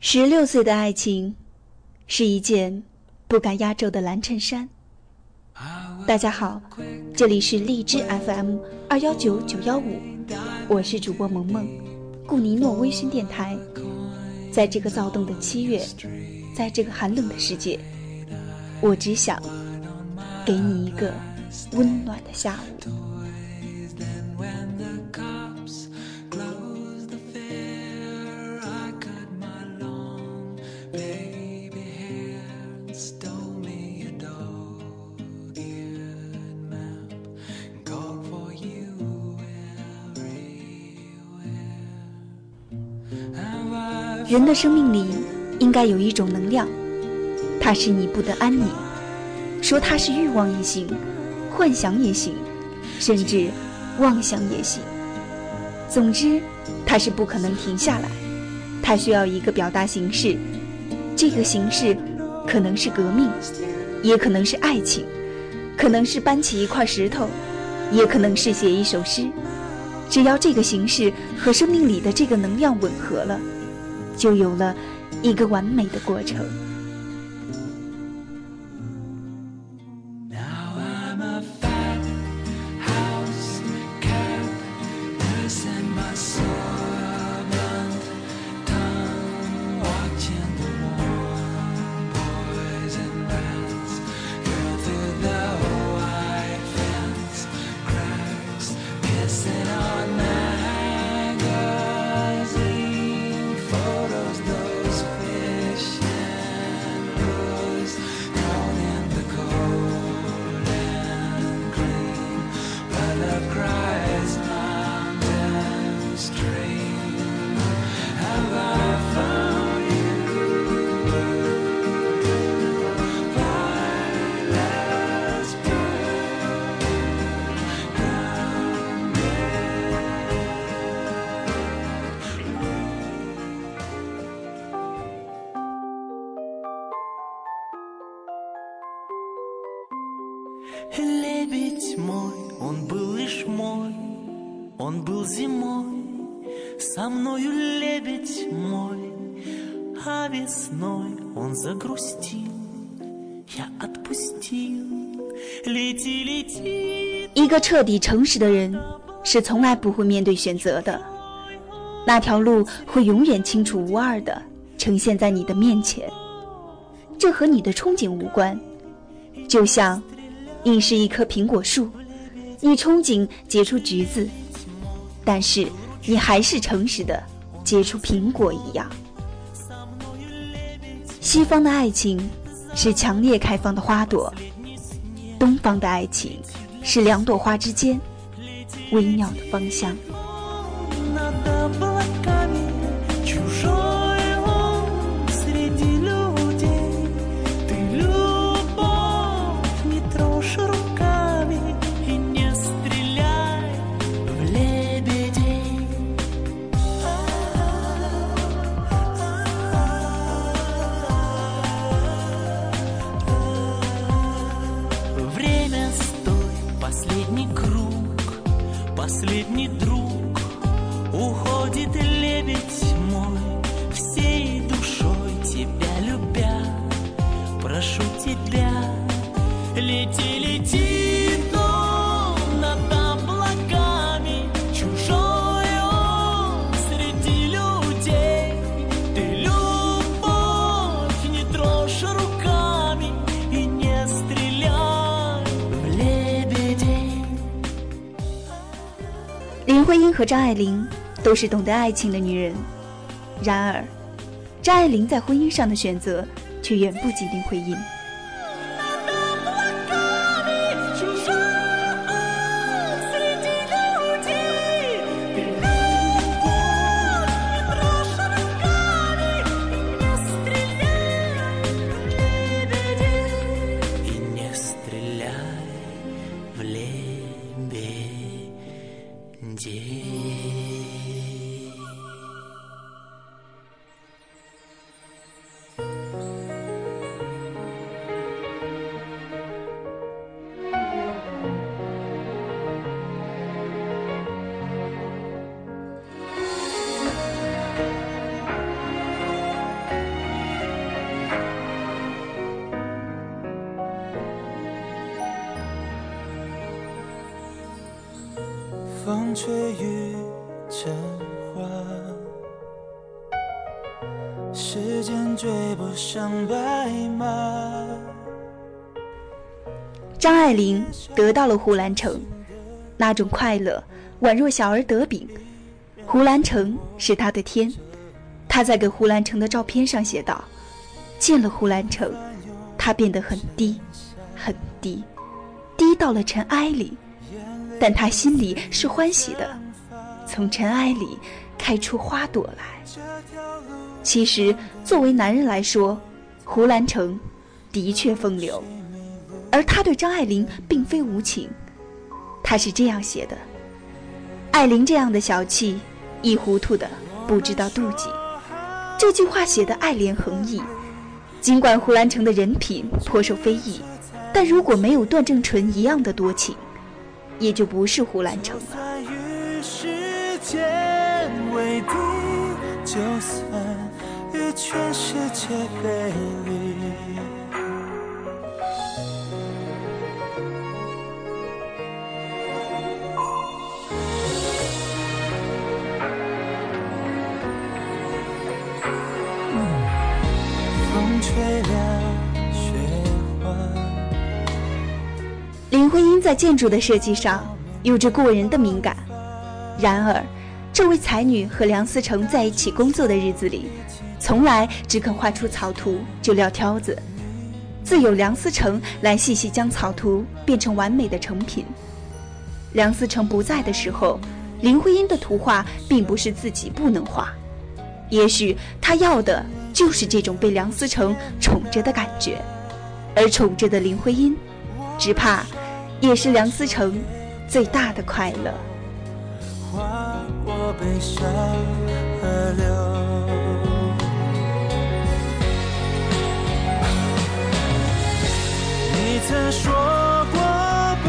十六岁的爱情，是一件不敢压轴的蓝衬衫。大家好，这里是荔枝 FM 二幺九九幺五，我是主播萌萌，顾尼诺微醺电台。在这个躁动的七月，在这个寒冷的世界，我只想给你一个温暖的下午。人的生命里应该有一种能量，它使你不得安宁。说它是欲望也行，幻想也行，甚至妄想也行。总之，它是不可能停下来。它需要一个表达形式，这个形式可能是革命，也可能是爱情，可能是搬起一块石头，也可能是写一首诗。只要这个形式和生命里的这个能量吻合了。就有了一个完美的过程。一个彻底诚实的人，是从来不会面对选择的。那条路会永远清楚无二的呈现在你的面前。这和你的憧憬无关。就像，你是一棵苹果树，你憧憬结出橘子，但是你还是诚实的结出苹果一样。西方的爱情是强烈开放的花朵，东方的爱情是两朵花之间微妙的芳香。последний друг. Уходит лебедь мой Всей душой тебя любя. Прошу тебя, лети, лети. 徽因和张爱玲都是懂得爱情的女人，然而，张爱玲在婚姻上的选择却远不及林徽因。风吹雨成花，时间追不上白马。张爱玲得到了胡兰成，那种快乐宛若小儿得饼。胡兰成是她的天，她在给胡兰成的照片上写道：“见了胡兰成，他变得很低，很低，低到了尘埃里，但他心里是欢喜的，从尘埃里开出花朵来。”其实，作为男人来说，胡兰成的确风流。而他对张爱玲并非无情，他是这样写的：“爱玲这样的小气，一糊涂的不知道妒忌。”这句话写的爱怜横溢。尽管胡兰成的人品颇受非议，但如果没有段正淳一样的多情，也就不是胡兰成了。林徽因在建筑的设计上有着过人的敏感，然而，这位才女和梁思成在一起工作的日子里，从来只肯画出草图就撂挑子，自有梁思成来细细将草图变成完美的成品。梁思成不在的时候，林徽因的图画并不是自己不能画，也许她要的。就是这种被梁思成宠着的感觉，而宠着的林徽因，只怕也是梁思成最大的快乐。你曾说过不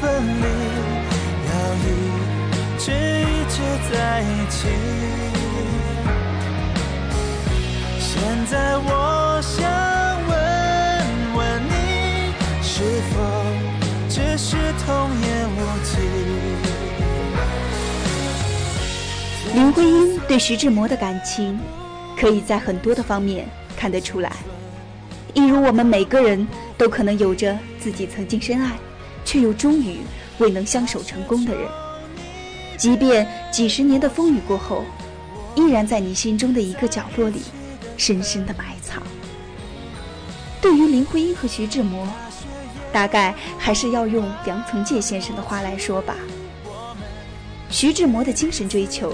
分离，要一直一直在一起。对徐志摩的感情，可以在很多的方面看得出来。一如我们每个人都可能有着自己曾经深爱，却又终于未能相守成功的人，即便几十年的风雨过后，依然在你心中的一个角落里。深深的埋藏。对于林徽因和徐志摩，大概还是要用梁从诫先生的话来说吧。徐志摩的精神追求，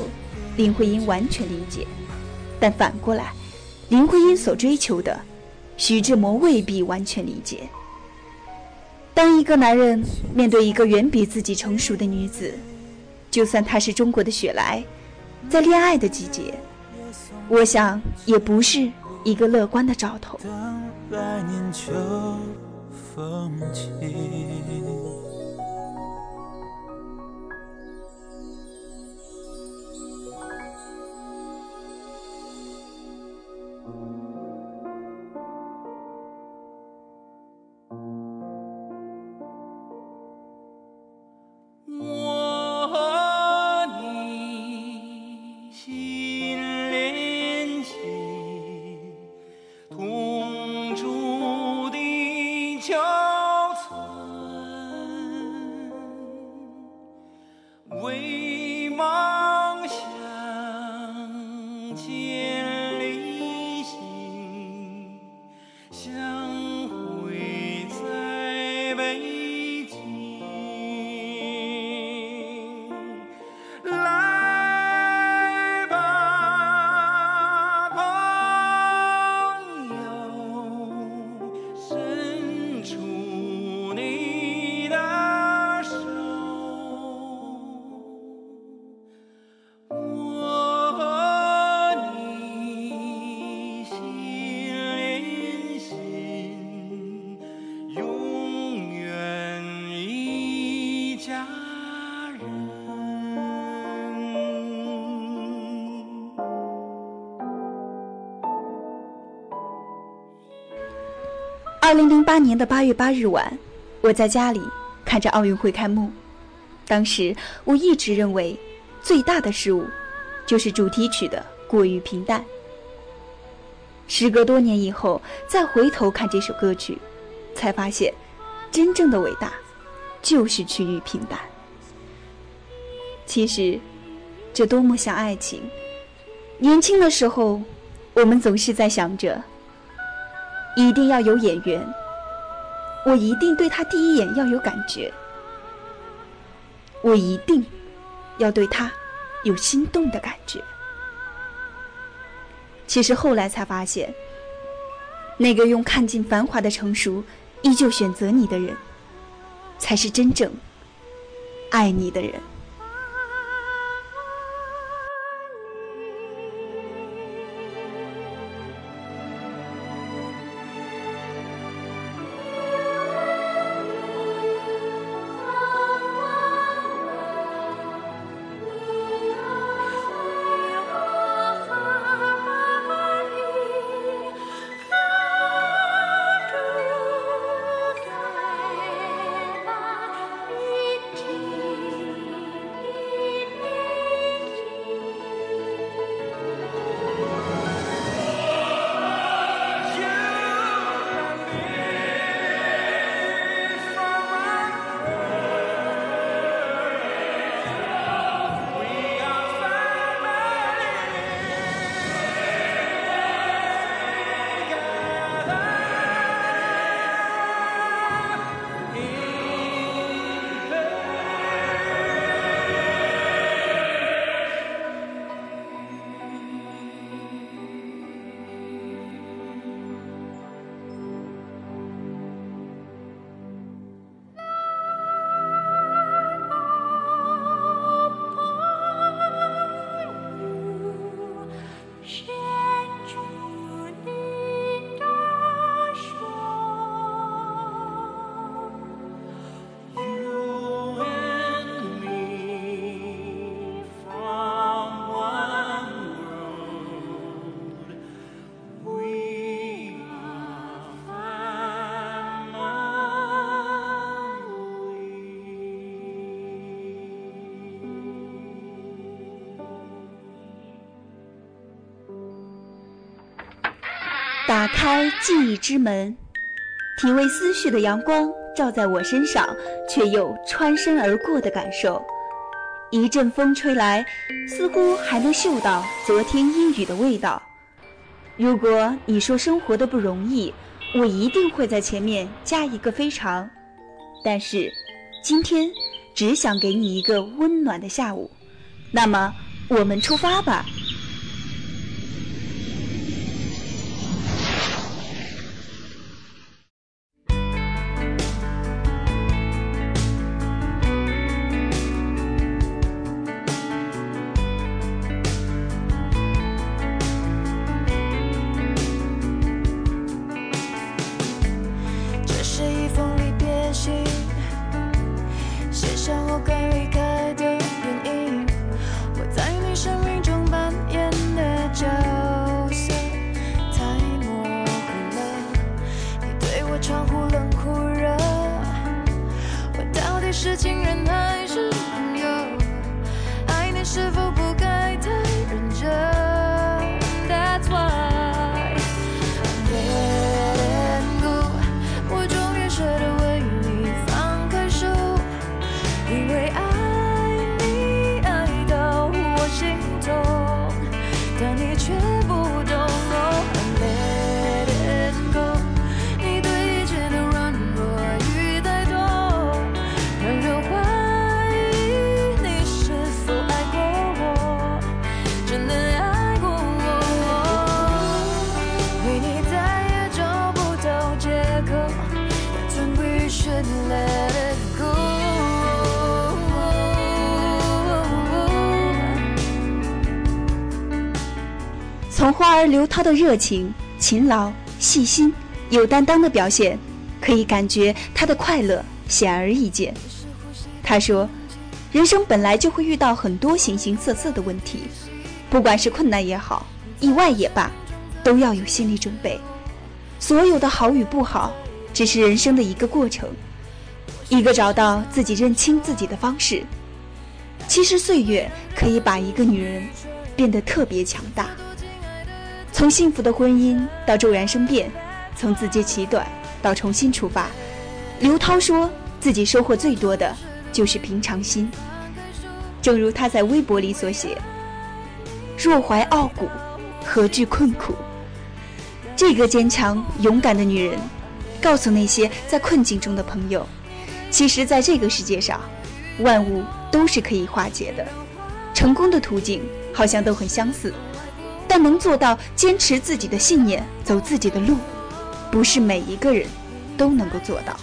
林徽因完全理解；但反过来，林徽因所追求的，徐志摩未必完全理解。当一个男人面对一个远比自己成熟的女子，就算她是中国的雪莱，在恋爱的季节。我想，也不是一个乐观的兆头。二零零八年的八月八日晚，我在家里看着奥运会开幕，当时我一直认为，最大的失误就是主题曲的过于平淡。时隔多年以后，再回头看这首歌曲，才发现，真正的伟大，就是趋于平淡。其实，这多么像爱情。年轻的时候，我们总是在想着，一定要有眼缘，我一定对他第一眼要有感觉，我一定要对他有心动的感觉。其实后来才发现，那个用看尽繁华的成熟，依旧选择你的人，才是真正爱你的人。开记忆之门，体味思绪的阳光照在我身上，却又穿身而过的感受。一阵风吹来，似乎还能嗅到昨天阴雨的味道。如果你说生活的不容易，我一定会在前面加一个非常。但是，今天只想给你一个温暖的下午。那么，我们出发吧。从花儿刘涛的热情、勤劳、细心、有担当的表现，可以感觉他的快乐显而易见。他说：“人生本来就会遇到很多形形色色的问题，不管是困难也好，意外也罢，都要有心理准备。所有的好与不好，只是人生的一个过程。一个找到自己认清自己的方式。其实岁月可以把一个女人变得特别强大。从幸福的婚姻到骤然生变，从自揭其短到重新出发，刘涛说自己收获最多的就是平常心。正如他在微博里所写：“若怀傲骨，何惧困苦？”这个坚强勇敢的女人，告诉那些在困境中的朋友，其实，在这个世界上，万物都是可以化解的。成功的途径好像都很相似，但能做到坚持自己的信念，走自己的路，不是每一个人都能够做到。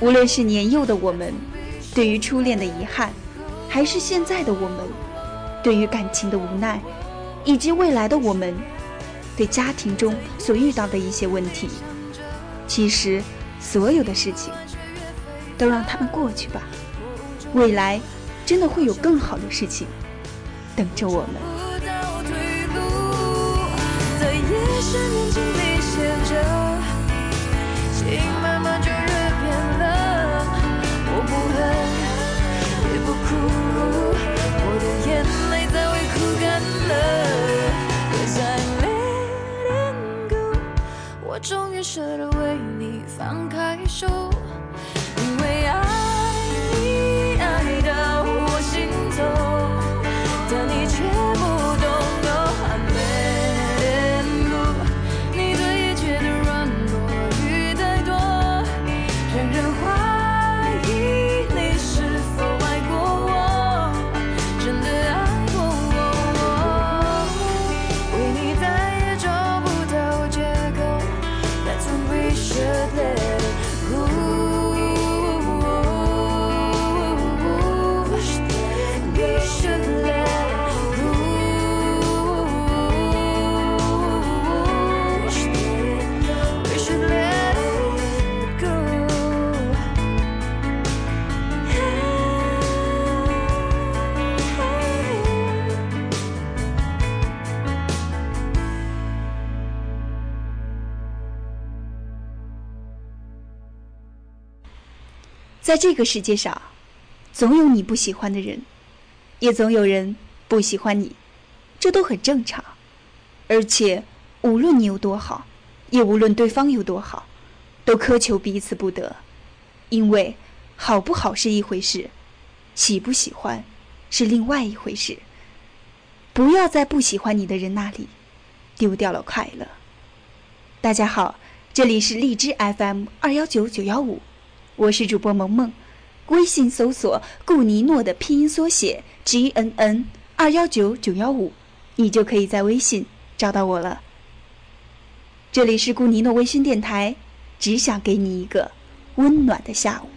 无论是年幼的我们，对于初恋的遗憾。还是现在的我们，对于感情的无奈，以及未来的我们，对家庭中所遇到的一些问题，其实所有的事情，都让他们过去吧。未来真的会有更好的事情等着我们。是眼睛里写着，心慢慢就热变冷。我不恨，也不哭，我的眼泪早已哭干了。Cause I'm letting go，我终于舍得为你放开手，因为爱。在这个世界上，总有你不喜欢的人，也总有人不喜欢你，这都很正常。而且，无论你有多好，也无论对方有多好，都苛求彼此不得，因为好不好是一回事，喜不喜欢是另外一回事。不要在不喜欢你的人那里丢掉了快乐。大家好，这里是荔枝 FM 二幺九九幺五。我是主播萌萌，微信搜索“顾尼诺”的拼音缩写 “G N N 二幺九九幺五”，你就可以在微信找到我了。这里是顾尼诺微醺电台，只想给你一个温暖的下午。